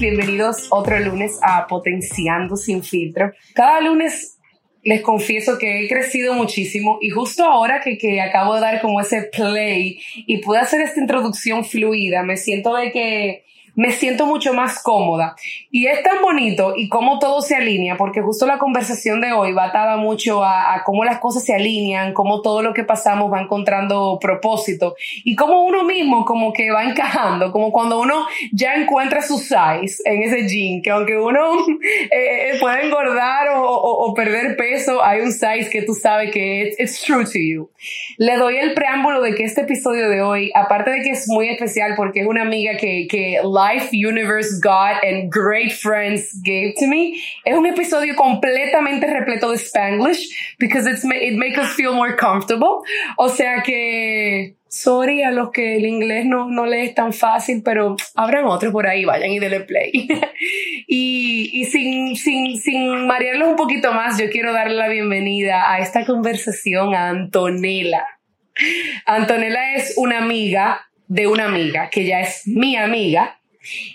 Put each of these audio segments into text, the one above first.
Bienvenidos otro lunes a Potenciando sin filtro. Cada lunes les confieso que he crecido muchísimo y justo ahora que, que acabo de dar como ese play y pude hacer esta introducción fluida, me siento de que me siento mucho más cómoda. Y es tan bonito y cómo todo se alinea, porque justo la conversación de hoy va atada mucho a, cómo las cosas se alinean, cómo todo lo que pasamos va encontrando propósito y cómo uno mismo como que va encajando, como cuando uno ya encuentra su size en ese jean, que aunque uno eh, eh, pueda engordar o, perder peso, hay un size que tú sabes que es it's true to you. Le doy el preámbulo de que este episodio de hoy, aparte de que es muy especial porque es una amiga que, que life, universe, God and great friends gave to me. Es un episodio completamente repleto de Spanglish because it's, it makes us feel more comfortable. O sea que, sorry a los que el inglés no, no le es tan fácil, pero habrán otros por ahí, vayan y denle play. y, y sin, sin, sin marearlos un poquito más, yo quiero darle la bienvenida a esta conversación a Antonella. Antonella es una amiga de una amiga que ya es mi amiga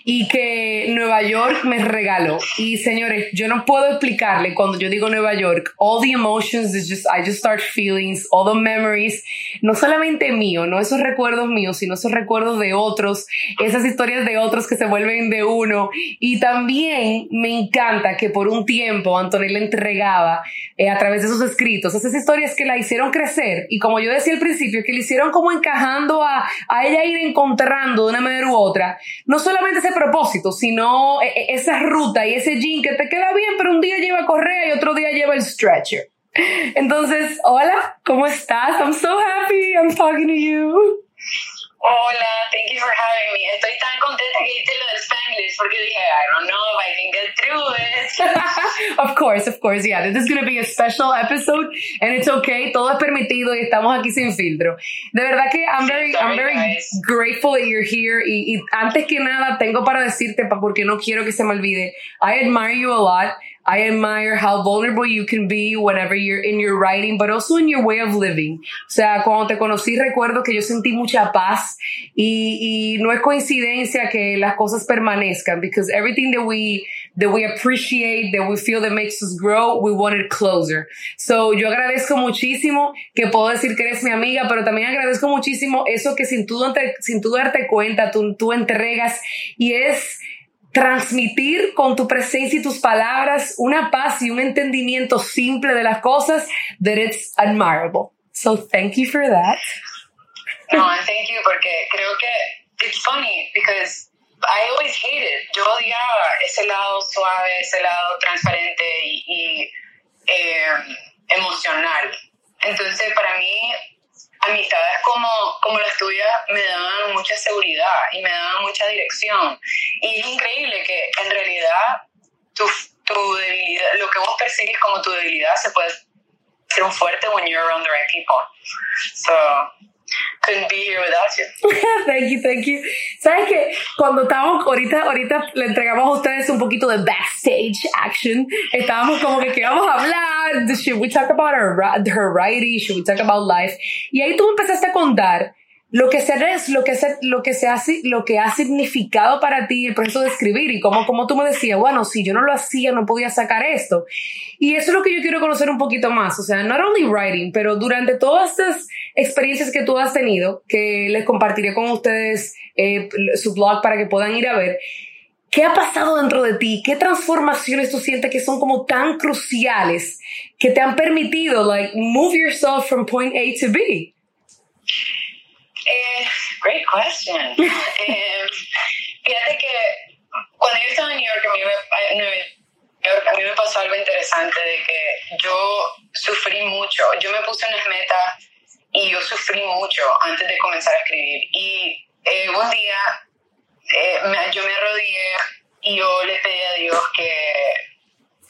y que Nueva York me regaló. Y señores, yo no puedo explicarle cuando yo digo Nueva York, all the emotions, just, I just start feelings, all the memories, no solamente mío, no esos recuerdos míos, sino esos recuerdos de otros, esas historias de otros que se vuelven de uno. Y también me encanta que por un tiempo Antonella entregaba eh, a través de sus escritos esas historias que la hicieron crecer y como yo decía al principio, que le hicieron como encajando a, a ella ir encontrando de una manera u otra, no solo solamente ese propósito, sino e, e, esa ruta y ese jean que te queda bien, pero un día lleva correa y otro día lleva el stretcher. Entonces, hola, ¿cómo estás? I'm so happy I'm talking to you. Hola, thank you for having me. Estoy tan contenta que hiciste lo del Spanglish porque dije, I don't know if I can get through it. of course, of course, yeah. This is going to be a special episode and it's okay. Todo es permitido y estamos aquí sin filtro. De verdad que I'm very, I'm very grateful that you're here y, y antes que nada tengo para decirte, porque no quiero que se me olvide, I admire you a lot. I admire how vulnerable you can be whenever you're in your writing, but also in your way of living. O sea, cuando te conocí recuerdo que yo sentí mucha paz y, y no es coincidencia que las cosas permanezcan because everything that we, that we appreciate, that we feel that makes us grow, we want it closer. So yo agradezco muchísimo que puedo decir que eres mi amiga, pero también agradezco muchísimo eso que sin tú, sin tú darte cuenta, tú, tú entregas y es, transmitir con tu presencia y tus palabras una paz y un entendimiento simple de las cosas that it's admirable. So thank you for that. No, thank you porque creo que it's funny because I always hated. Yo odiaba ese lado suave, ese lado transparente y, eh, emocional. Entonces, para mí, amistades como, como las tuyas me daban mucha seguridad y me daban mucha dirección. Y es increíble que en realidad tu, tu debilidad, lo que vos percibes como tu debilidad se puede ser un fuerte when you're around the right people. So, couldn't be here without you. thank you, thank you. Sabes que cuando estábamos ahorita, ahorita le entregamos a ustedes un poquito de backstage action. Estábamos como que qué vamos a hablar. Should we talk about her, her writing? Should we talk about life? Y ahí tú empezaste a contar lo que se es lo que se, lo que se hace, lo que ha significado para ti el proceso de escribir y como, como tú me decías, bueno, si yo no lo hacía, no podía sacar esto. Y eso es lo que yo quiero conocer un poquito más. O sea, not only writing, pero durante todas estas experiencias que tú has tenido, que les compartiré con ustedes eh, su blog para que puedan ir a ver. ¿Qué ha pasado dentro de ti? ¿Qué transformaciones tú sientes que son como tan cruciales que te han permitido, like, move yourself from point A to B? Eh, great question. eh, fíjate que cuando yo estaba en New York, a mí, me, a mí me pasó algo interesante de que yo sufrí mucho. Yo me puse unas metas y yo sufrí mucho antes de comenzar a escribir. Y eh, un día eh, yo me arrodillé y yo le pedí a Dios que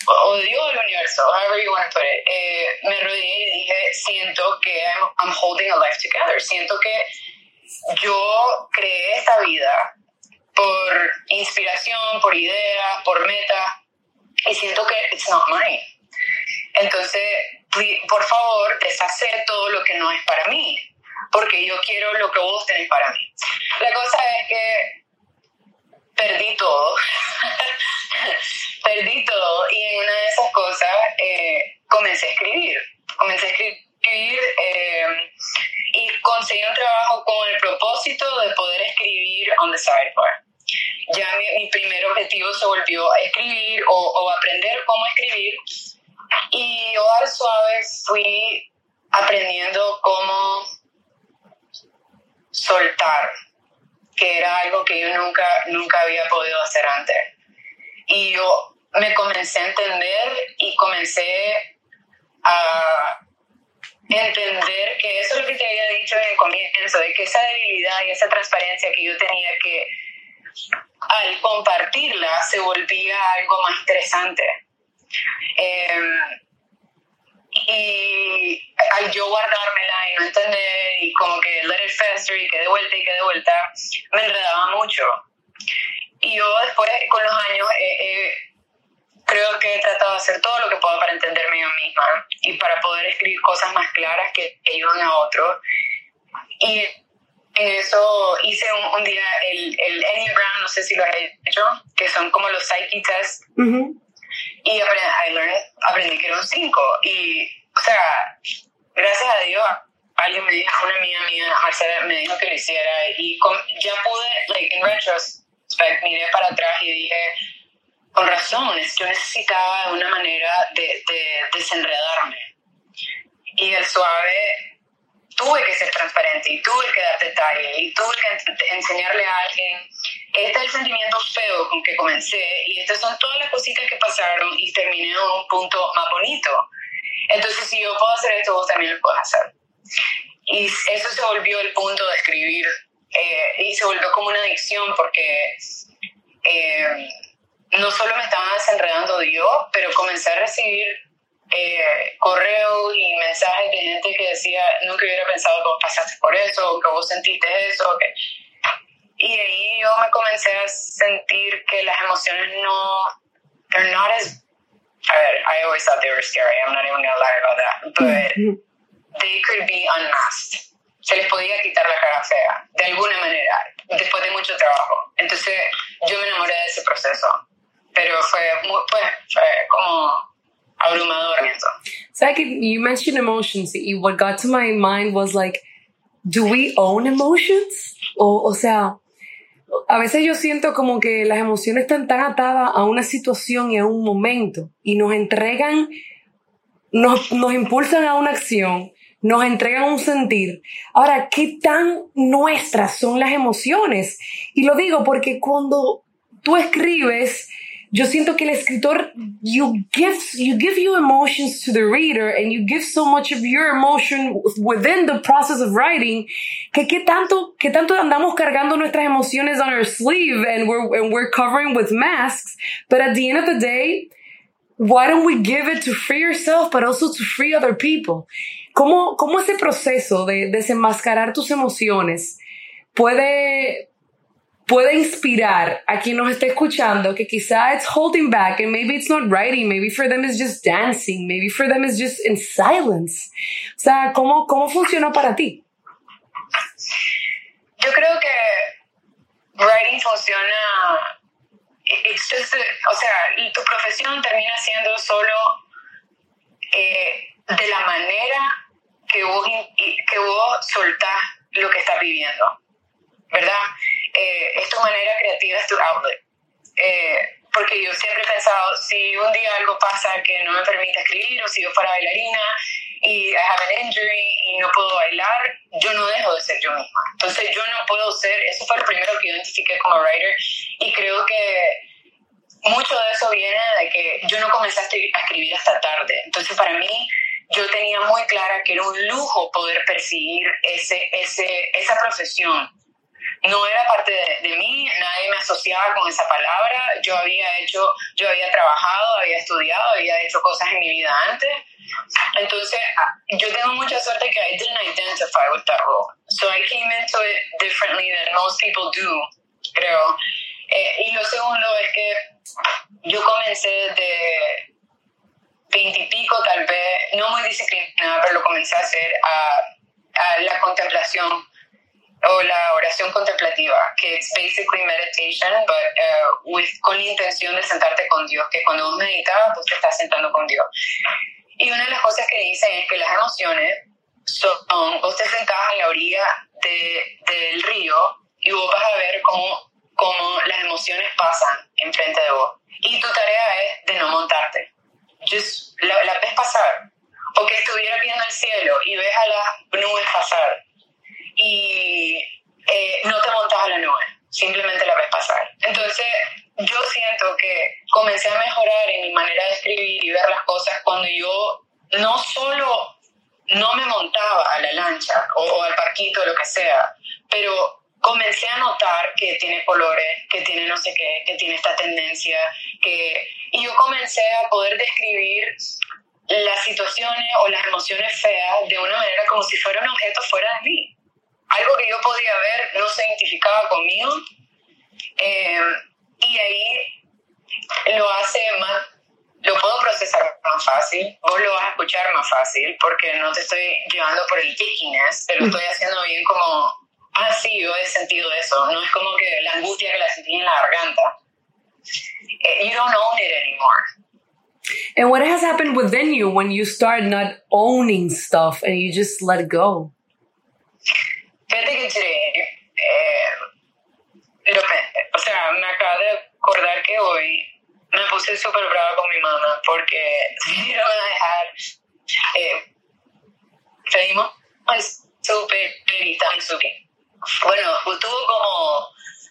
o Dios el universo, however you want to put it, eh, me arrodillé y dije, siento que I'm, holding a life together, siento que yo creé esta vida por inspiración, por idea, por meta, y siento que it's not mine. Entonces, por favor, deshacer todo lo que no es para mí, porque yo quiero lo que vos tenés para mí. La cosa es que perdí todo, perdí todo y en una de esas cosas eh, comencé a escribir, comencé a escribir eh, y conseguí un trabajo con el propósito de poder escribir on the sidebar. Ya mi, primer objetivo se volvió a escribir o, o aprender cómo escribir y yo al suave fui aprendiendo cómo soltar, que era algo que yo nunca, nunca había podido hacer antes. Y yo me comencé a entender y comencé a entender que eso es lo que te había dicho en el comienzo, de que esa debilidad y esa transparencia que yo tenía que al compartirla se volvía algo más interesante. Em, y al yo guardármela y no entender y como que let it fester y que de vuelta y que de vuelta, me enredaba mucho. Y yo después, con los años, creo que he tratado de hacer todo lo que puedo para entenderme yo misma y para poder escribir cosas más claras que ayuden a otros. Y en eso hice un, día el, el Enneagram, no sé si lo has hecho, que son como los psyche tests. Y aprendí, aprendí que era un 5. Y, o sea, gracias a Dios, alguien me dijo, una amiga mía, Marcela, me dijo que lo hiciera. Y ya pude, like, en retrospect, miré para atrás y dije, con razón, yo necesitaba una manera de, de desenredarme. Y el suave tuve que ser transparente y tuve que dar detalles y tuve que enseñarle a alguien, este es el sentimiento feo con que comencé y estas son todas las cositas que pasaron y terminé en un punto más bonito. Entonces, si yo puedo hacer esto, vos también lo puedes hacer. Y eso se volvió el punto de escribir eh, y se volvió como una adicción porque... Eh, no solo me estaban desenredando yo, pero comencé a recibir eh, correos y mensajes de gente que decía, nunca hubiera pensado que vos pasaste por eso, que vos sentiste eso. Que... Y ahí yo me comencé a sentir que las emociones no, they're not as, a ver, I always thought they were scary, I'm not even to lie about that, but they could be unmasked. Se les podía quitar la cara fea, de alguna manera, después de mucho trabajo. Entonces yo me enamoré de ese proceso pero fue, muy, fue, fue como abrumador eso. Second, you mentioned emotions. What got to my mind was like, do we own emotions? O, o sea, a veces yo siento como que las emociones están tan atadas a una situación y a un momento y nos entregan, nos, nos impulsan a una acción, nos entregan un sentir. Ahora, ¿qué tan nuestras son las emociones? Y lo digo porque cuando tú escribes, yo siento que el escritor, you give, you give emotions to the reader and you give so much of your emotion within the process of writing, que qué tanto, qué tanto andamos cargando nuestras emociones on our sleeve and we're, and we're covering with masks. But at the end of the day, why don't we give it to free yourself, but also to free other people? ¿Cómo, cómo ese proceso de desenmascarar tus emociones puede, puede inspirar a quien nos esté escuchando que quizá it's holding back and maybe it's not writing, maybe for them it's just dancing, maybe for them it's just in silence. O sea, ¿cómo, cómo funcionó para ti? Yo creo que writing funciona, it's just, o sea, tu profesión termina siendo solo eh, de la manera que vos, que vos soltás lo que estás viviendo, ¿verdad? Eh, es tu manera creativa, es tu outlet. Eh, porque yo siempre he pensado, si un día algo pasa que no me permite escribir, o si yo fuera bailarina y I have an injury y no puedo bailar, yo no dejo de ser yo misma. Entonces yo no puedo ser, eso fue lo primero que identifiqué como writer y creo que mucho de eso viene de que yo no comencé a escribir hasta tarde. Entonces para mí yo tenía muy clara que era un lujo poder perseguir ese, ese, esa profesión no era parte de, mí, nadie me asociaba con esa palabra, yo había hecho, yo había trabajado, había estudiado, había hecho cosas en mi vida antes. Entonces, ah, yo tengo mucha suerte que I didn't identify with that role. So I came into it differently than most people do, creo. Eh, y lo segundo es que yo comencé de veintipico, tal vez, no muy disciplinada, pero lo comencé a hacer a, a la contemplación o la oración contemplativa, que es basically meditation, but uh, with, con la intención de sentarte con Dios, que cuando vos meditas, vos te estás sentando con Dios. Y una de las cosas que dicen es que las emociones son, vos te sentás a la orilla de, del río y vos vas a ver cómo cómo las emociones pasan enfrente de vos. Y tu tarea es de no montarte. Just, la, la ves pasar. O que estuvieras viendo el cielo y ves a las nubes pasar. Y eh, no te montas a la nube, simplemente la ves pasar. Entonces, yo siento que comencé a mejorar en mi manera de escribir y ver las cosas cuando yo no solo no me montaba a la lancha o, al parquito, lo que sea, pero comencé a notar que tiene colores, que tiene no sé qué, que tiene esta tendencia, que... Y yo comencé a poder describir las situaciones o las emociones feas de una manera como si fuera un objeto fuera de mí. Algo que yo podía ver no se identificaba conmigo. Eh, y ahí lo hace más lo puedo procesar más fácil, vos lo vas a escuchar más fácil porque no te estoy llevando por el tickiness, te lo estoy haciendo bien como, ah, sí, yo he sentido eso, no es como que la angustia que la sentí en la garganta. Eh, you don't own it anymore. And what has happened within you when you start not owning stuff and you just let go? Fíjate que eh, lo, o sea, me acabo de acordar que hoy me puse súper brava con mi mamá porque vinieron a dejar. Eh, pedimos súper Mizuki. Bueno, tuvo como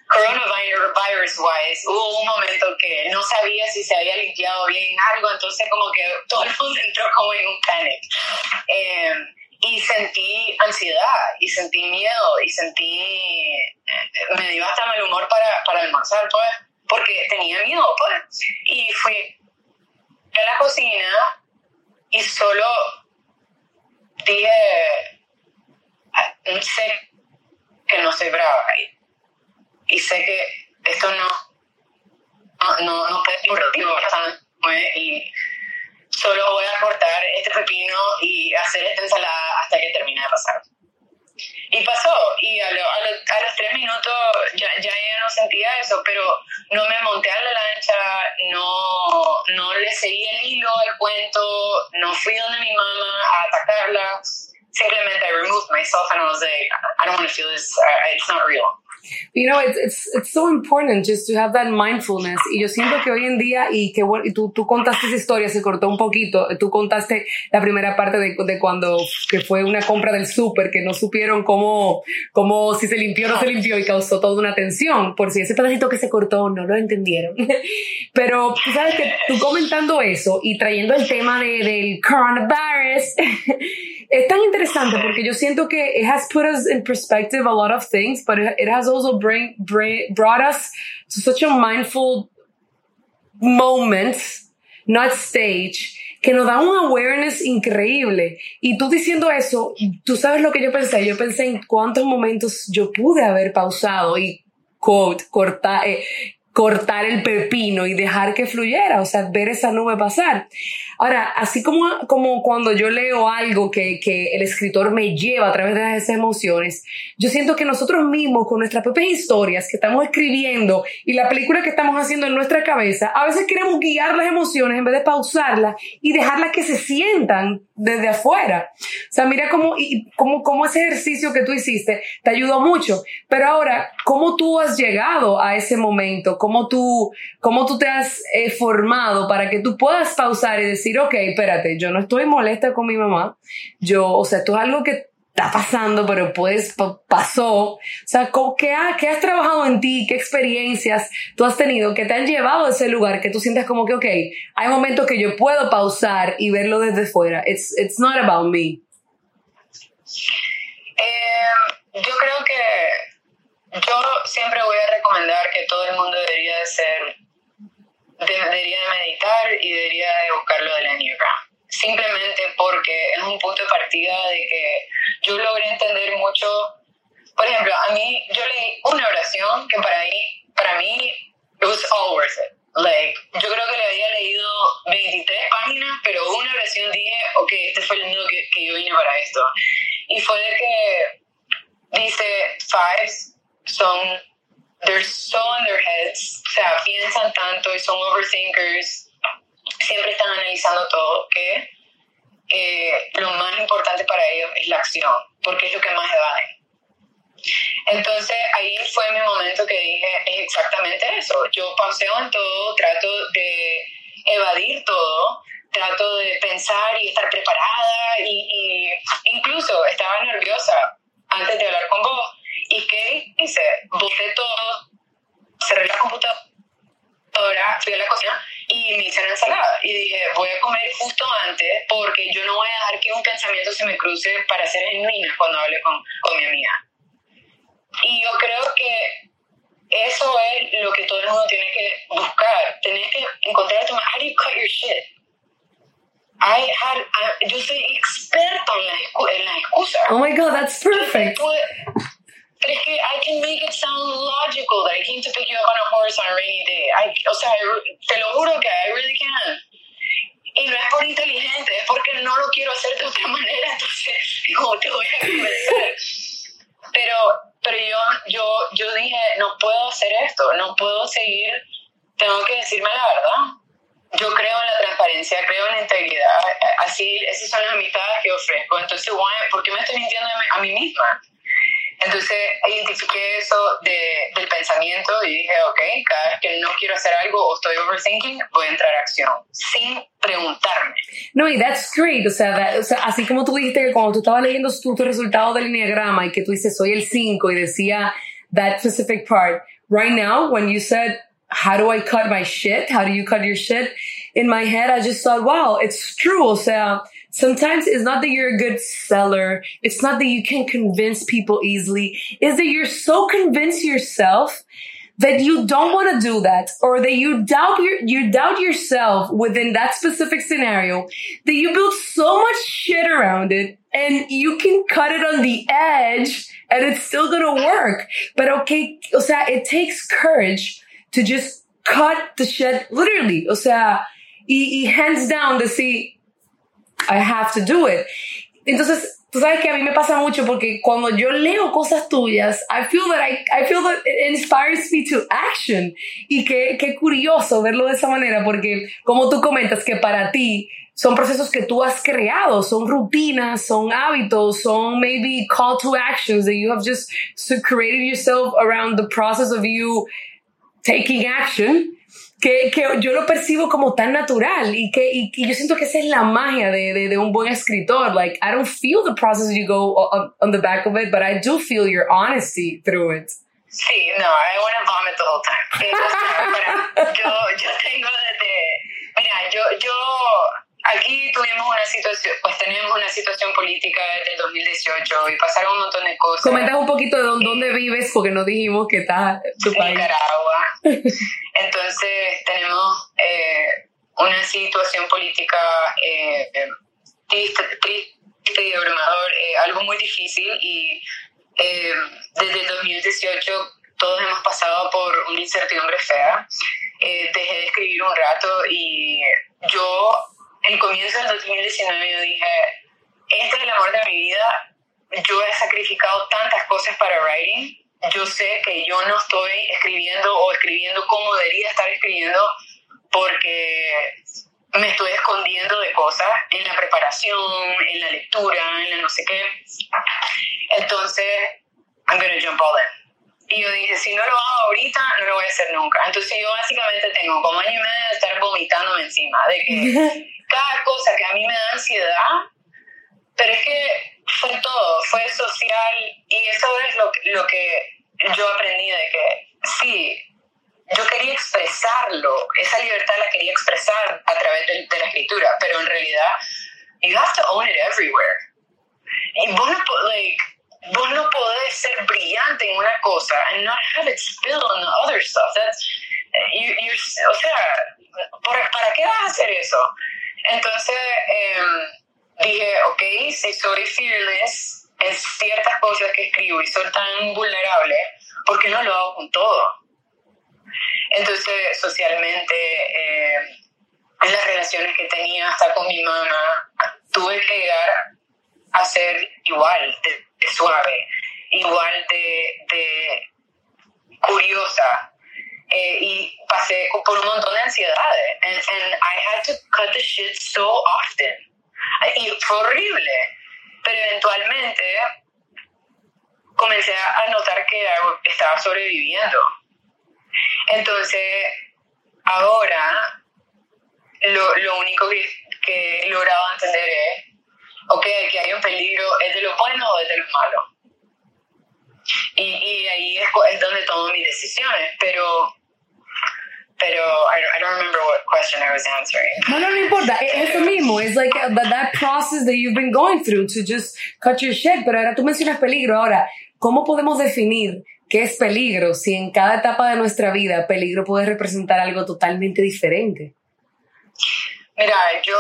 coronavirus wise, hubo un momento que no sabía si se había limpiado bien algo, entonces como que todo el mundo entró como en un panic. Eh, y sentí ansiedad, y sentí miedo, y sentí, eh, me dio hasta mal humor para, para almorzar, pues porque tenía miedo, pues. Y fui a la cocina y solo dije, ah, sé que no soy brava y, sé que esto no, no, no, no puede ser y solo voy a cortar este pepino y hacer esta ensalada hasta que termine de pasar. Y pasó, y a, los tres minutos ya, ya no sentía eso, pero no me monté a la lancha, no, no le seguí el hilo al cuento, no fui donde mi mamá a atacarla. Simplemente I removed myself and I was like, I don't want to feel this, it's not real. You know, it's, it's, it's so important just to have that mindfulness. Y yo siento que hoy en día, y que bueno, tú, tú contaste esa historia, se cortó un poquito. Tú contaste la primera parte de, de cuando que fue una compra del súper, que no supieron cómo, cómo si se limpió o no se limpió y causó toda una tensión. Por si ese pedacito que se cortó no lo entendieron. Pero tú sabes que tú comentando eso y trayendo el tema de, del coronavirus, es tan interesante porque yo siento que it has put us in perspective a lot of things, but it, has also bring, bring, brought us to such a mindful moment, not stage, que nos da un awareness increíble. Y tú diciendo eso, tú sabes lo que yo pensé. Yo pensé en cuántos momentos yo pude haber pausado y quote, cortar, eh, cortar el pepino y dejar que fluyera, o sea, ver esa nube pasar. Ahora, así como, como cuando yo leo algo que, que el escritor me lleva a través de esas emociones, yo siento que nosotros mismos, con nuestras propias historias que estamos escribiendo y la película que estamos haciendo en nuestra cabeza, a veces queremos guiar las emociones en vez de pausarlas y dejarlas que se sientan desde afuera. O sea, mira cómo, y cómo, cómo ese ejercicio que tú hiciste te ayudó mucho. Pero ahora, ¿cómo tú has llegado a ese momento? ¿Cómo tú, cómo tú te has eh, formado para que tú puedas pausar y decir, ok, espérate, yo no estoy molesta con mi mamá, yo, o sea, esto es algo que está pasando, pero pues pasó. O sea, ¿qué, ¿qué has trabajado en ti? ¿Qué experiencias tú has tenido que te han llevado a ese lugar que tú sientes como que, ok, hay momentos que yo puedo pausar y verlo desde fuera. It's, it's not about me. Eh, yo creo que yo siempre voy a recomendar que todo el mundo debería de ser debería de meditar y debería de buscar lo del Enneagram. Simplemente porque es un punto de partida de que yo logré entender mucho. Por ejemplo, a mí, yo leí una oración que para mí, hacer de otra manera, entonces, no te voy a convencer. Pero, pero yo, yo, yo dije, no puedo hacer esto, no puedo seguir, tengo que decirme la verdad. Yo creo en la transparencia, creo en la integridad, así, esas son las amistades que ofrezco. Entonces, ¿por qué me estoy mintiendo a mí misma? Entonces identifiqué eso de, del pensamiento y dije, ok, cada vez que no quiero hacer algo o estoy overthinking, voy a entrar a acción, sin preguntarme. No, y that's great. O sea, o sea, así como tú dijiste que cuando tú estabas leyendo tu, tu resultado del enneagrama y que tú dices, soy el 5 y decía that specific part, right now, when you said, how do I cut my shit? How do you cut your shit? In my head, I just thought, wow, it's true. O sea, Sometimes it's not that you're a good seller. It's not that you can convince people easily. It's that you're so convinced yourself that you don't want to do that or that you doubt your, you doubt yourself within that specific scenario that you build so much shit around it and you can cut it on the edge and it's still going to work. But okay, o sea, it takes courage to just cut the shit literally. O sea, y, y hands down to see I have to do it. Entonces, tú sabes que a mí me pasa mucho porque cuando yo leo cosas tuyas, I feel that I, I feel that it inspires me to action. Y qué, qué curioso verlo de esa manera porque como tú comentas que para ti son procesos que tú has creado, son rutinas, son hábitos, son maybe call to actions that you have just created yourself around the process of you taking action que, que, yo lo percibo como tan natural y que y, yo siento que esa es la magia de, de, de, un buen escritor. Like, I don't feel the process you go on, on, the back of it, but I do feel your honesty through it. Sí, no, I want to vomit the whole time. yo, yo tengo desde, mira, yo, yo aquí tuvimos una situación, pues tenemos una situación política desde el 2018 y pasaron un montón de cosas. Comentas un poquito de dónde, vives, porque no dijimos que está tu país. Nicaragua. Entonces tenemos eh, una situación política eh, triste, y abrumador, eh, algo muy difícil y desde el 2018 todos hemos pasado por una incertidumbre fea. dejé de escribir un rato y yo el comienzo del 2019 yo dije, este es el amor de mi vida, yo he sacrificado tantas cosas para writing, yo sé que yo no estoy escribiendo o escribiendo como debería estar escribiendo porque me estoy escondiendo de cosas en la preparación, en la lectura, en la no sé qué. Entonces, I'm gonna jump all in. Y yo dije, si no lo hago ahorita, no lo voy a hacer nunca. Entonces yo básicamente tengo como año y medio de estar vomitándome encima, de que cada cosa que a mí me da ansiedad, pero es que fue todo, fue social y eso es lo, lo que yo aprendí de que sí, yo quería expresarlo, esa libertad la quería expresar a través de, la escritura, pero en realidad, you have to own it everywhere. Y vos no, like, vos no podés ser brillante en una cosa and not have it spill on the other stuff. That's, you, o sea, ¿para qué vas a hacer eso? Entonces em, dije, ok, si soy fearless en ciertas cosas que escribo y soy tan vulnerable, ¿por qué no lo hago con todo? Entonces, socialmente, em, en las relaciones que tenía hasta con mi mamá, tuve que llegar a ser igual de, suave, igual de, de curiosa, eh, y pasé por un montón de ansiedades. And, and I had to cut the shit so often. Y fue horrible. Pero eventualmente comencé a notar que estaba sobreviviendo. Entonces, ahora lo, lo único que, que, he logrado entender es, ok, que hay un peligro, ¿es de lo bueno o es de lo malo? Y, y ahí es, es donde tomo mis decisiones, pero pero I don't, I don't remember what question I was answering. No, no, no importa. Es eso mismo. It's like that, that process that you've been going through to just cut your shit. Pero ahora tú mencionas peligro. Ahora, ¿cómo podemos definir qué es peligro si en cada etapa de nuestra vida peligro puede representar algo totalmente diferente? Mira, yo,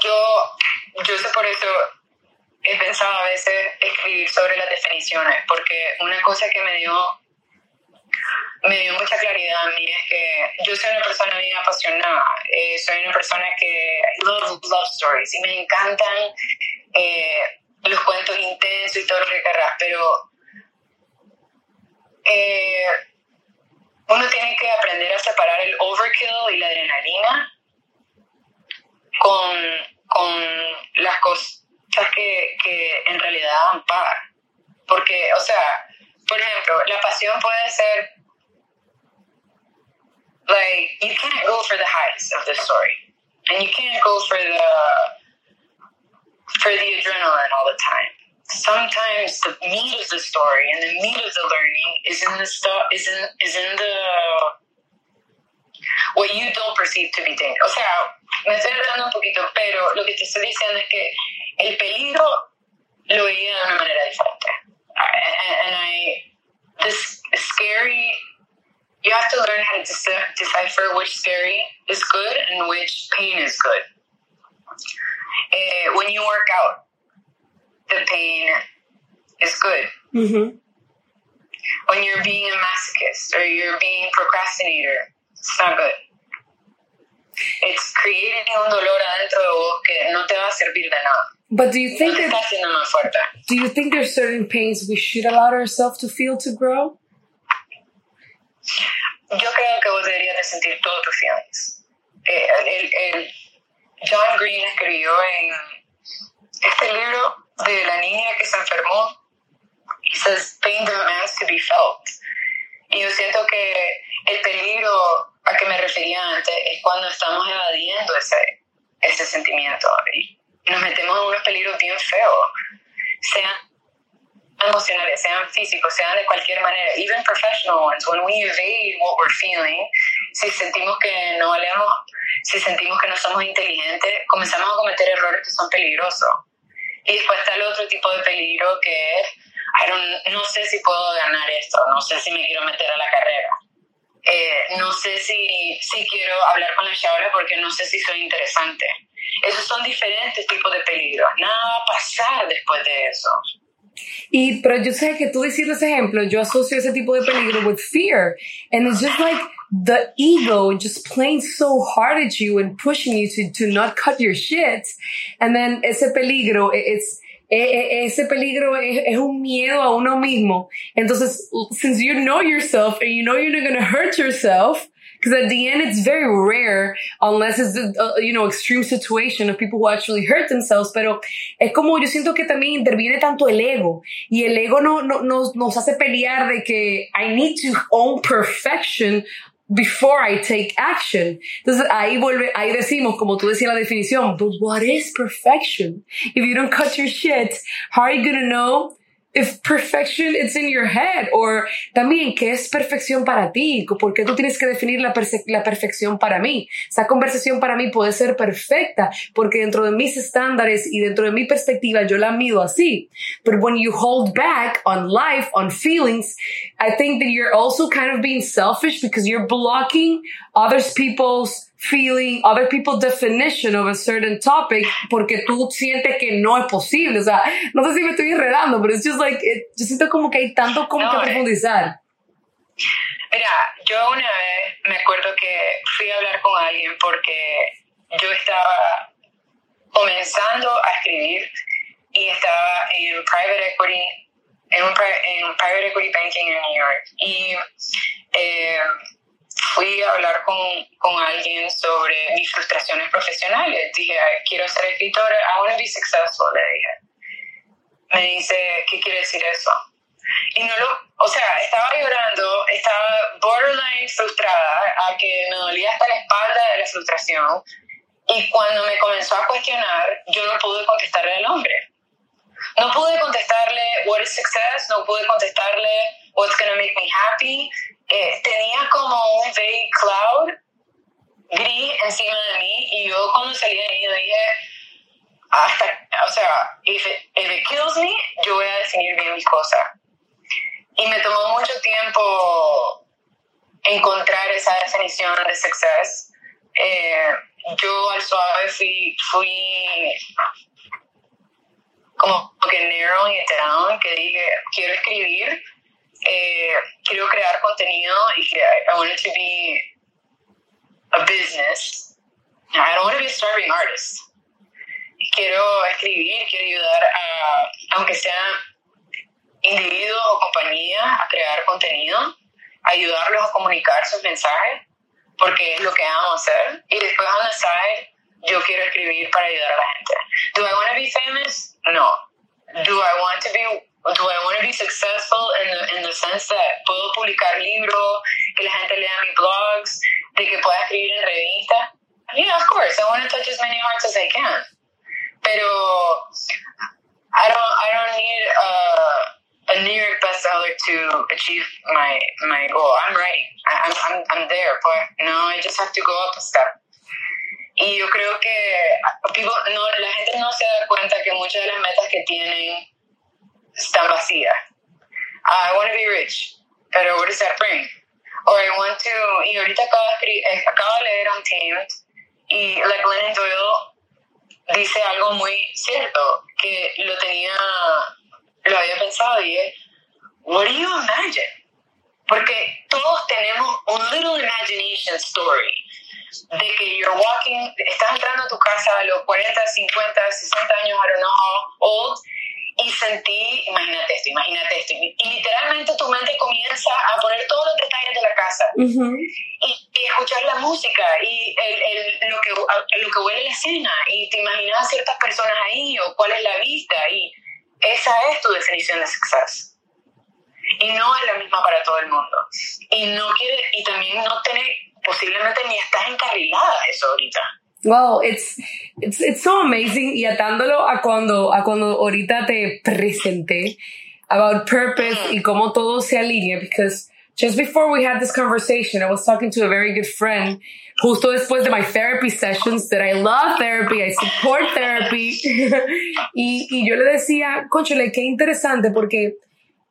yo, yo sé por eso he pensado a veces escribir sobre las definiciones, porque una cosa que me dio me dio mucha claridad a mí es que yo soy una persona bien apasionada, eh, soy una persona que love love stories y me encantan eh, los cuentos intensos y todo lo que querrás, pero eh, uno tiene que aprender a separar el overkill y la adrenalina con, con las cosas que, que en realidad dan. Porque, o sea, por ejemplo, la pasión puede ser like you can't go for the highs of the story, and you can't go for the for the adrenaline all the time. Sometimes the meat of the story and the meat of the learning is in the stuff is in is in the what you don't perceive to be danger. O sea, me estoy hablando un poquito, pero lo que te estoy diciendo es que el peligro lo veía de una manera diferente. And, and I, this scary you have to learn how to decipher which scary is good and which pain is good. Uh, when you work out, the pain is good. Mm-hmm. When you're being a masochist or you're being procrastinator, it's not good. It's creating un dolor adentro de vos que no te va a servir de nada. But do you think no that, do you think there's certain pains we should allow ourselves to feel to grow? Yo creo que vos deberías de sentir todos tus feelings. Eh, el, el John Green escribió en este libro de la niña que se enfermó. He says, pain demands to be felt. Y yo siento que el peligro a que me refería antes es cuando estamos evadiendo ese, ese sentimiento y nos metemos en unos peligros bien feos. Sean emocionales, sean físicos, sean de cualquier manera, even professional ones, when we evade what we're feeling, si sentimos que no valemos, si sentimos que no somos inteligentes, comenzamos a cometer errores que son peligrosos. Y después está el otro tipo de peligro que es, no sé si puedo ganar esto, no sé si me quiero meter a la carrera. Eh, no sé si, si quiero hablar con la chavales porque no sé si soy interesante. Esos son diferentes tipos de peligros. Nada va a pasar después de eso. Y, pero yo sé que tú decir ese ejemplo, yo asocio ese tipo de peligro with fear. And it's just like the ego just playing so hard at you and pushing you to, to not cut your shit. And then ese peligro, it's, e, e, ese peligro es, un miedo a uno mismo. Entonces, since you know yourself and you know you're not going to hurt yourself, because at the end, it's very rare, unless it's a, you know, extreme situation of people who actually hurt themselves. Pero es como yo siento que también interviene tanto el ego. Y el ego no, no, nos, nos hace pelear de que I need to own perfection before I take action. Entonces ahí vuelve, ahí decimos, como tú decías la definición, but what is perfection? If you don't cut your shit, how are you gonna know if perfection it's in your head or también qué es perfección para ti, por qué tú tienes que definir la, la perfección para mí. Esa conversación para mí puede ser perfecta porque dentro de mis estándares y dentro de mi perspectiva yo la mido así. But when you hold back on life, on feelings, I think that you're also kind of being selfish because you're blocking other people's feeling, other people's definition of a certain topic porque tú sientes que no es posible. O sea, no sé si me estoy enredando, pero es just like, yo siento como que hay tanto como que profundizar. Mira, yo una vez me acuerdo que fui a hablar con alguien porque yo estaba comenzando a escribir y estaba en private equity, en un, en private equity banking en New York. Y eh, fui a hablar con, con, alguien sobre mis frustraciones profesionales. Dije, quiero ser escritora, I want to be successful, le dije. me dice, ¿qué quiere decir eso? Y no lo, o sea, estaba llorando, estaba borderline frustrada, a que me dolía hasta la espalda de la frustración. Y cuando me comenzó a cuestionar, yo no pude contestarle al hombre. No pude contestarle what is success, no pude contestarle what's gonna make me happy. Eh, tenía como un vague cloud gris encima de mí y yo cuando salí de ahí dije, hasta, o sea, if it, if it kills me, yo voy a definir bien mis cosas. Y me tomó mucho tiempo encontrar esa definición de success. Eh, yo al suave fui, fui como que narrowing it down, que dije, quiero escribir, eh, quiero crear contenido y que I, I want it to be a business. I don't want to be a starving artist. Quiero escribir, quiero ayudar a, aunque sean individuos o compañías, a crear contenido, ayudarlos a comunicar sus mensajes, porque es lo que vamos a hacer. Y después, on the side, yo quiero escribir para ayudar a la gente. Do I want to be famous? No. Do I want to be do I want to be successful in the, in the sense that puedo publicar libros, que la gente lea mis blogs, de que pueda escribir en revistas? Yeah, of course. I want to touch as many hearts as I can. Pero I don't I don't need a, a New York bestseller to achieve my my goal. I'm ready. I, I'm, I'm I'm there, but you I just have to go up a step. Y yo creo que people, no, la gente no se da cuenta que muchas de las metas que tienen están vacías. I want to be rich, pero what does that bring? Or I want to, y ahorita acabo de, acabo de leer Untamed y like Glennon Doyle dice algo muy cierto, que lo tenía, lo había pensado y es, what do you imagine? Porque todos tenemos un little imagination story de que you're walking, estás entrando a tu casa a los 40, 50, 60 años, I don't know how old, y sentí, imagínate esto, imagínate esto, y, literalmente tu mente comienza a poner todos los detalles de la casa y, escuchar la música y el, el, lo, que, lo que huele la escena y te imaginas ciertas personas ahí o cuál es la vista y esa es tu definición de success. Y no es la misma para todo el mundo. Y no quiere, y también no tener, posiblemente ni estás encarrilada a eso ahorita. Wow, it's, it's, it's so amazing. Y atándolo a cuando, a cuando ahorita te presenté about purpose y cómo todo se alinea, because just before we had this conversation, I was talking to a very good friend justo después de my therapy sessions that I love therapy, I support therapy. y, y yo le decía, conchale, qué interesante porque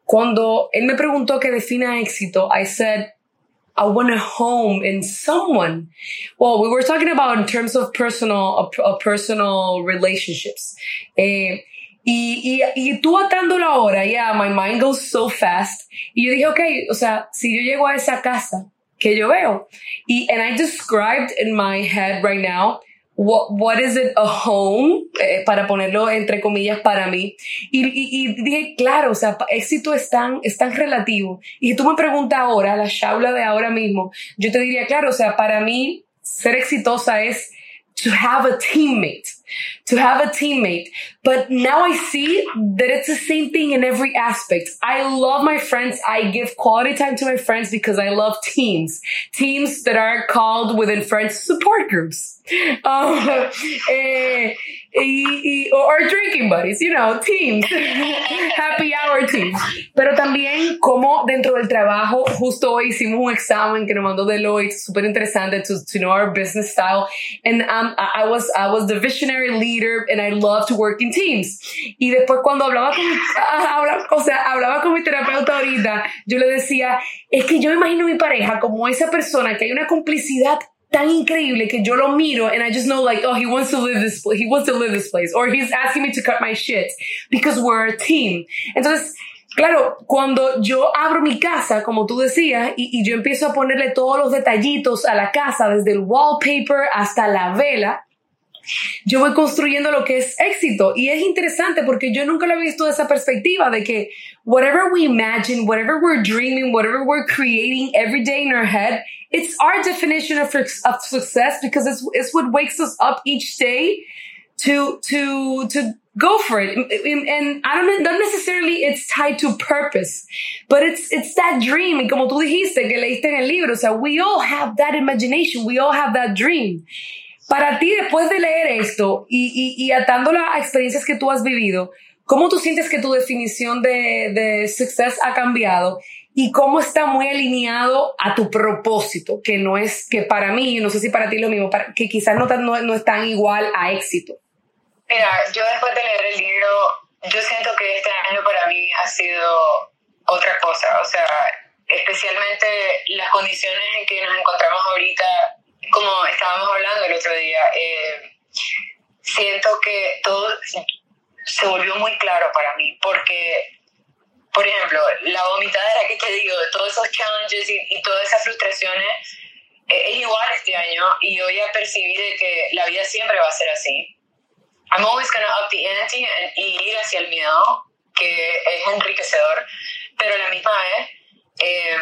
cuando él me preguntó qué define éxito, I said, I want a home in someone. Well, we were talking about in terms of personal, of, personal relationships. Eh, y, y, y tú atándolo ahora, yeah, my mind goes so fast. Y yo dije, okay, o sea, si yo llego a esa casa que yo veo, y, and I described in my head right now, what, is it a home, eh, para ponerlo entre comillas para mí. Y, y, y, dije, claro, o sea, éxito es tan, es tan relativo. Y si tú me preguntas ahora, la chaula de ahora mismo, yo te diría, claro, o sea, para mí ser exitosa es to have a teammate, to have a teammate. But now I see that it's the same thing in every aspect. I love my friends. I give quality time to my friends because I love teams, teams that are called within friends support groups. Um, eh, or drinking buddies, you know, teams, happy hour teams. Pero también como dentro del trabajo, justo hoy hicimos un examen que nos mandó Deloitte, súper interesante to, to know our business style. And um, I was, I was the visionary leader and I love to work in teams. Y después cuando hablaba con, hablaba, o sea, hablaba con mi terapeuta ahorita, yo le decía, es que yo me imagino mi pareja como esa persona que hay una complicidad tan increíble que yo lo miro and I just know like, oh, he wants to live this, he wants to live this place, or he's asking me to cut my shit because we're a team. Entonces, claro, cuando yo abro mi casa, como tú decías, y, y yo empiezo a ponerle todos los detallitos a la casa, desde el wallpaper hasta la vela, yo voy construyendo lo que es éxito. Y es interesante porque yo nunca lo he visto esa perspectiva de que whatever we imagine, whatever we're dreaming, whatever we're creating every day in our head, it's our definition of, success because it's, it's what wakes us up each day to, to, to go for it. And I don't not necessarily it's tied to purpose, but it's it's that dream. Y como tú dijiste que leíste en el libro, o sea, we all have that imagination, we all have that dream. Para ti, después de leer esto y, y, y atándola a experiencias que tú has vivido, ¿cómo tú sientes que tu definición de, de success ha cambiado? y cómo está muy alineado a tu propósito, que no es que para mí, no sé si para ti lo mismo, que quizás no, no, no es tan igual a éxito. Mira, yo después de leer el libro, yo siento que este año para mí ha sido otra cosa, o sea, especialmente las condiciones en que nos encontramos ahorita, como estábamos hablando el otro día, eh, siento que todo se volvió muy claro para mí, porque por ejemplo, la vomitadera que te digo, de todos esos challenges y, todas esas frustraciones, eh, es igual este año y hoy ya percibí de que la vida siempre va a ser así. I'm always to up the ante y ir hacia el miedo, que es enriquecedor, pero a la misma vez eh,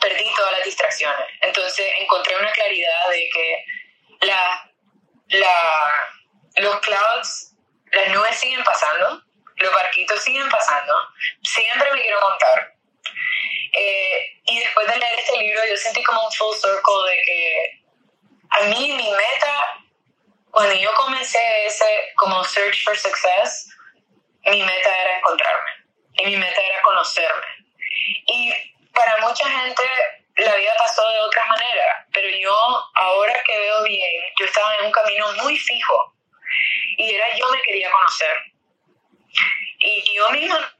perdí todas las distracciones. Entonces encontré una claridad de que la, la, los clouds, las nubes siguen pasando, los barquitos siguen pasando, siempre me quiero contar. Eh, y después de leer este libro yo sentí como un full circle de que a mí mi meta, cuando yo comencé ese como search for success, mi meta era encontrarme y mi meta era conocerme. Y para mucha gente la vida pasó de otra manera, pero yo ahora que veo bien, yo estaba en un camino muy fijo y era yo me quería conocer y yo misma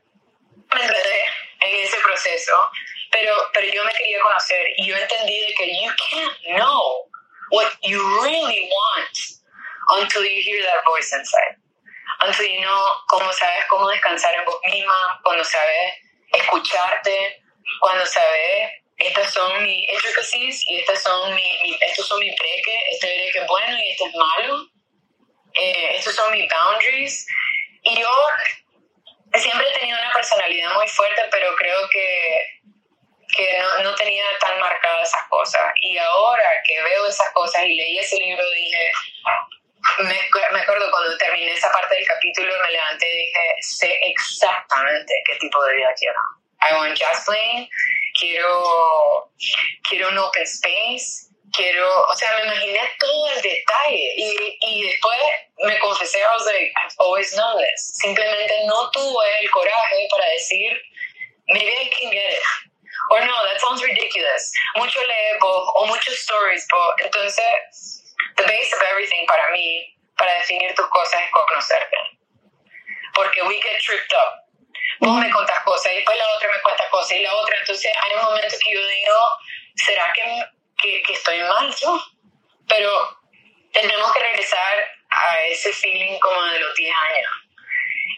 me enredé en ese proceso, pero, pero yo me quería conocer y yo entendí de que you can't know what you really want until you hear that voice inside. Until you know cómo sabes cómo descansar en vos misma, cuando sabes escucharte, cuando sabes estas son mis intricacies y estas son mi, estos son mis breques, este breque es bueno y este es malo, eh, estos son mis boundaries. Y yo siempre he tenido una personalidad muy fuerte, pero creo que, que no, no, tenía tan marcadas esas cosas. Y ahora que veo esas cosas y leí ese libro, dije, me, me acuerdo cuando terminé esa parte del capítulo, me levanté y dije, sé exactamente qué tipo de vida quiero. I want just playing, quiero, quiero un open space, quiero, o sea, me imaginé todo el detalle y, y después me confesé, I was like, I've always known this. Simplemente no tuve el coraje para decir, maybe I can get it. Or no, that sounds ridiculous. Mucho leemos o muchos stories, but entonces, the base of everything para mí, para definir tus cosas es conocerte. Porque we get tripped up. Vos me contas cosas y después la otra me cuenta cosas y la otra. Entonces hay un momento que yo digo, ¿será que que, que estoy mal yo, pero tenemos que regresar a ese feeling como de los 10 años.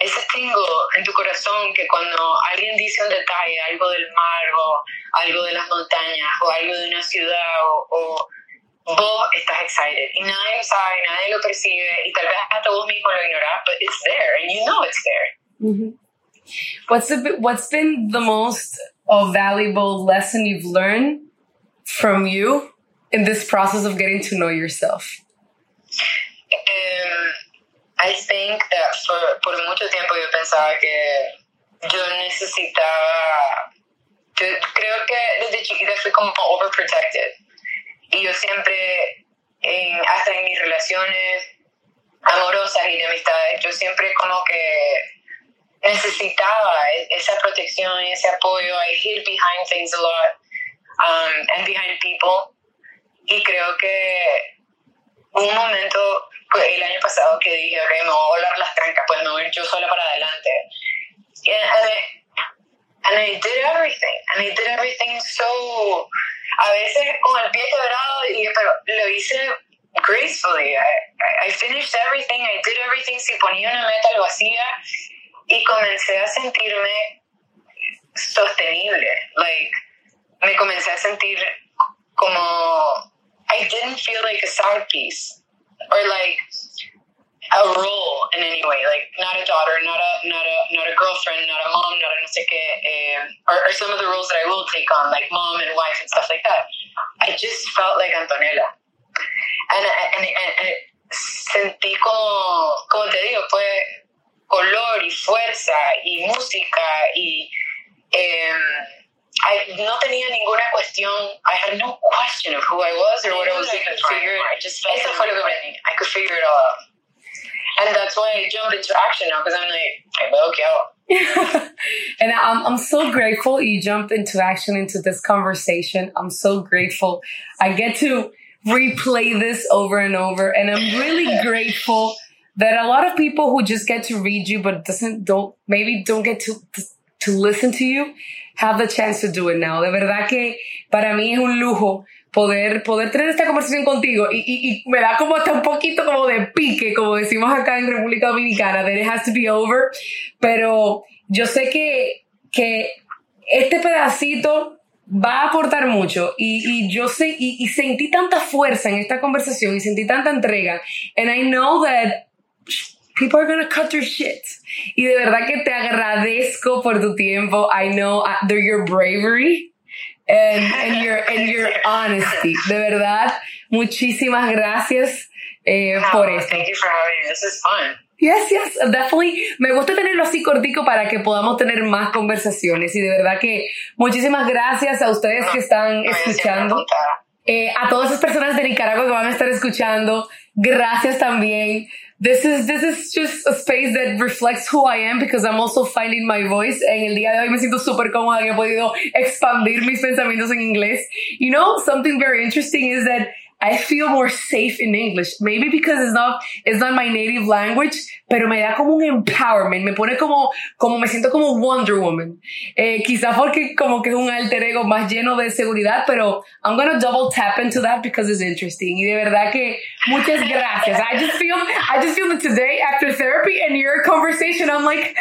Ese tingo en tu corazón que cuando alguien dice un detalle, algo del mar o algo de las montañas o algo de una ciudad o, o vos estás excited y nadie lo sabe, nadie lo percibe y tal vez hasta vos mismo lo ignorás, but it's there and you know it's there. What's the, what's been the most valuable lesson you've learned from you in this process of getting to know yourself? Um, I think that for, por mucho tiempo yo pensaba que yo necesitaba, yo creo que desde chiquita fui como overprotected. Y yo siempre, en, hasta en mis relaciones amorosas y de amistades, yo siempre como que necesitaba esa protección y ese apoyo. I hid behind things a lot um, and behind people. Y creo que un momento, pues, el año pasado que dije, ok, me voy a volar las trancas, pues me voy yo sola para adelante. And, and, I, and I did everything, and I did everything so, a veces con el pie quebrado, y, pero lo hice gracefully. I, I finished everything, I did everything, si ponía una meta lo hacía, y comencé a sentirme sostenible, like, me comencé a sentir como I didn't feel like a side piece or like a role in any way, like not a daughter, not a not a not a girlfriend, not a mom, not a no sé qué, um, or, or some of the roles that I will take on, like mom and wife and stuff like that. I just felt like Antonella, and and, and, and sentí como como te digo, pues color y fuerza y música y eh, I, no tenía ninguna cuestión. I had no question of who I was or what I was even trying I just felt Eso fue lo que aprendí. I could figure it all out. And that's why I jumped into action now because I'm like, I que hago. and I'm, I'm so grateful you jumped into action into this conversation. I'm so grateful. I get to replay this over and over. And I'm really grateful that a lot of people who just get to read you, but doesn't, don't, maybe don't get to, to listen to you, have the chance to do it now. De verdad que para mí es un lujo poder, poder tener esta conversación contigo y, y, y, me da como hasta un poquito como de pique, como decimos acá en República Dominicana, that it has to be over. Pero yo sé que, que este pedacito va a aportar mucho y, y yo sé y, y, sentí tanta fuerza en esta conversación y sentí tanta entrega and I know that people are gonna cut their shit y de verdad que te agradezco por tu tiempo I know uh, your bravery and, and your and your honesty de verdad muchísimas gracias eh, oh, por esto thank you for having me this is fun Yes, yes, definitely. Me gusta tenerlo así cortico para que podamos tener más conversaciones. Y de verdad que muchísimas gracias a ustedes que están escuchando. Eh, a todas esas personas de Nicaragua que van a estar escuchando, gracias también. This is, this is just a space that reflects who I am because I'm also finding my voice. En el día de hoy me siento súper cómoda que he podido expandir mis pensamientos en inglés. You know, something very interesting is that I feel more safe in English. Maybe because it's not, it's not my native language, pero me da como un empowerment, me pone como, como me siento como Wonder Woman. Eh, quizás porque como que es un alter ego más lleno de seguridad, pero I'm gonna double tap into that because it's interesting. Y de verdad que muchas gracias. I just feel, I just feel that today after therapy and your conversation, I'm like,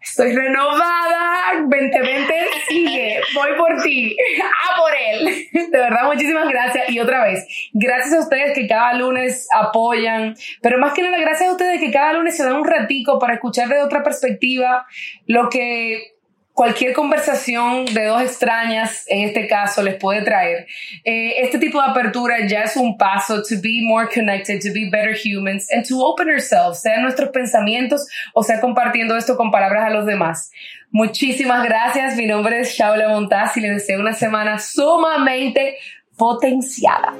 estoy renovada, 2020 sigue, voy por ti, a por él. De verdad, muchísimas gracias. Y otra vez, gracias a ustedes que cada lunes apoyan, pero más que nada, gracias a ustedes que cada lunes se dan un ratico para escuchar de otra perspectiva lo que cualquier conversación de dos extrañas, en este caso, les puede traer. Eh, este tipo de apertura ya es un paso to be more connected, to be better humans, and to open ourselves, sea nuestros pensamientos o sea compartiendo esto con palabras a los demás. Muchísimas gracias. Mi nombre es Shaula Montaz y les deseo una semana sumamente potenciada.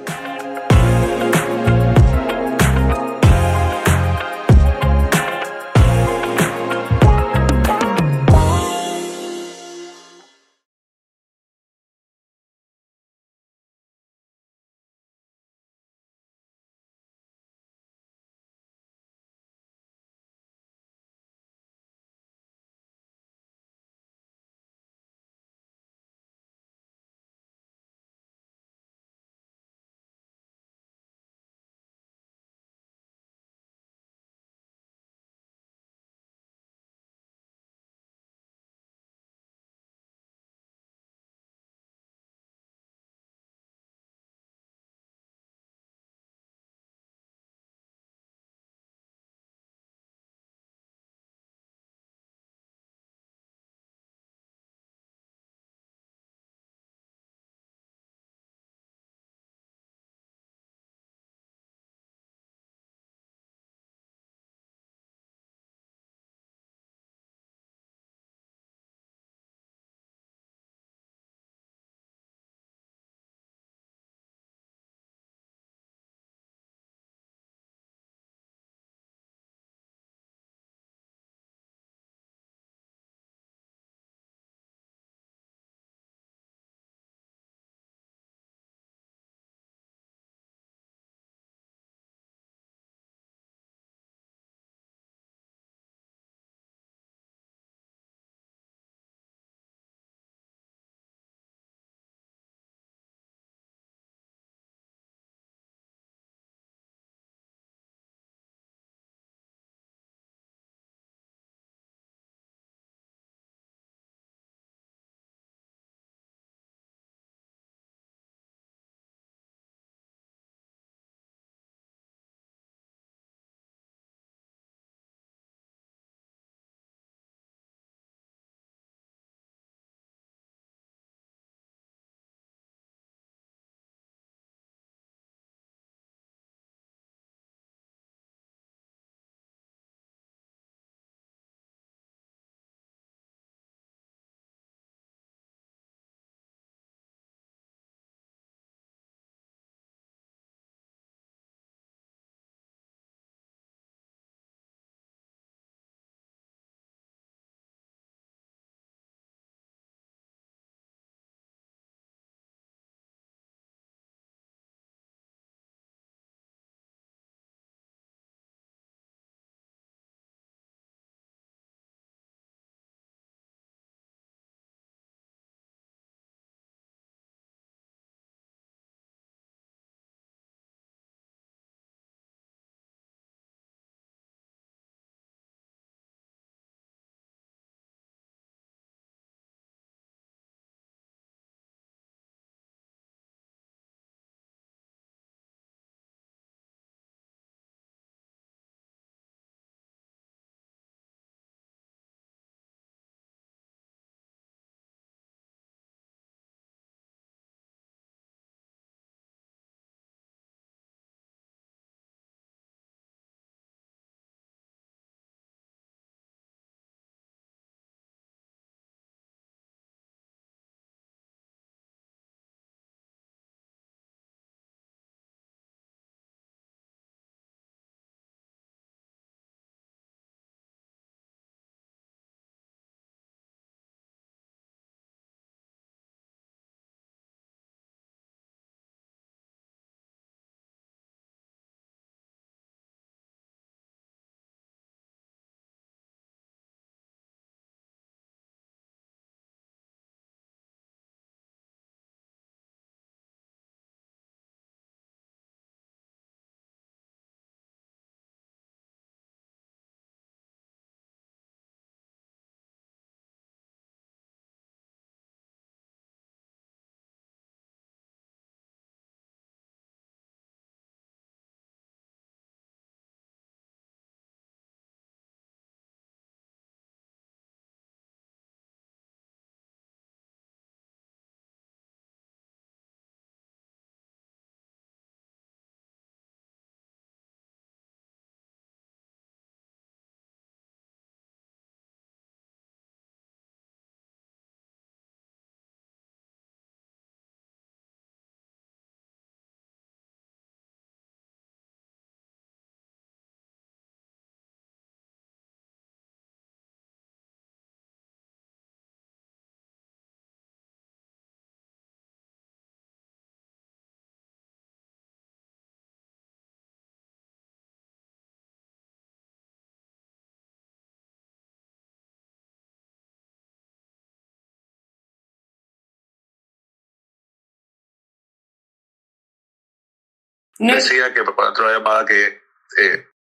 Decía que por otra llamada que eh,